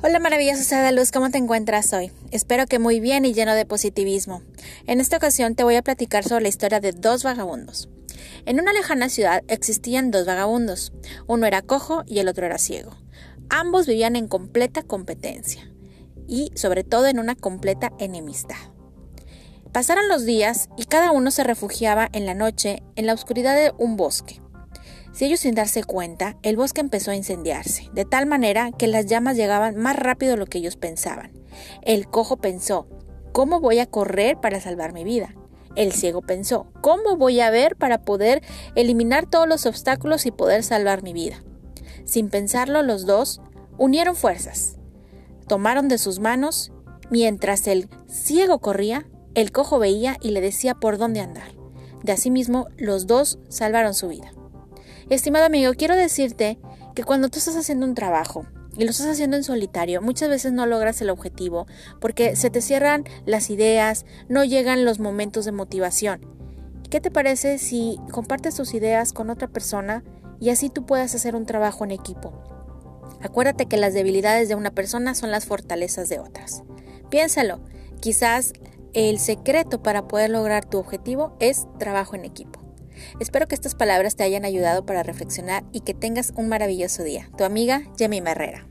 Hola maravillosa sea de luz, ¿cómo te encuentras hoy? Espero que muy bien y lleno de positivismo. En esta ocasión te voy a platicar sobre la historia de dos vagabundos. En una lejana ciudad existían dos vagabundos. Uno era cojo y el otro era ciego. Ambos vivían en completa competencia y sobre todo en una completa enemistad. Pasaron los días y cada uno se refugiaba en la noche en la oscuridad de un bosque. Si ellos sin darse cuenta, el bosque empezó a incendiarse, de tal manera que las llamas llegaban más rápido de lo que ellos pensaban. El cojo pensó, ¿cómo voy a correr para salvar mi vida? El ciego pensó, ¿cómo voy a ver para poder eliminar todos los obstáculos y poder salvar mi vida? Sin pensarlo, los dos unieron fuerzas. Tomaron de sus manos, mientras el ciego corría, el cojo veía y le decía por dónde andar. De asimismo, los dos salvaron su vida. Estimado amigo, quiero decirte que cuando tú estás haciendo un trabajo y lo estás haciendo en solitario, muchas veces no logras el objetivo porque se te cierran las ideas, no llegan los momentos de motivación. ¿Qué te parece si compartes tus ideas con otra persona y así tú puedas hacer un trabajo en equipo? Acuérdate que las debilidades de una persona son las fortalezas de otras. Piénsalo, quizás el secreto para poder lograr tu objetivo es trabajo en equipo. Espero que estas palabras te hayan ayudado para reflexionar y que tengas un maravilloso día. Tu amiga Yemi Herrera.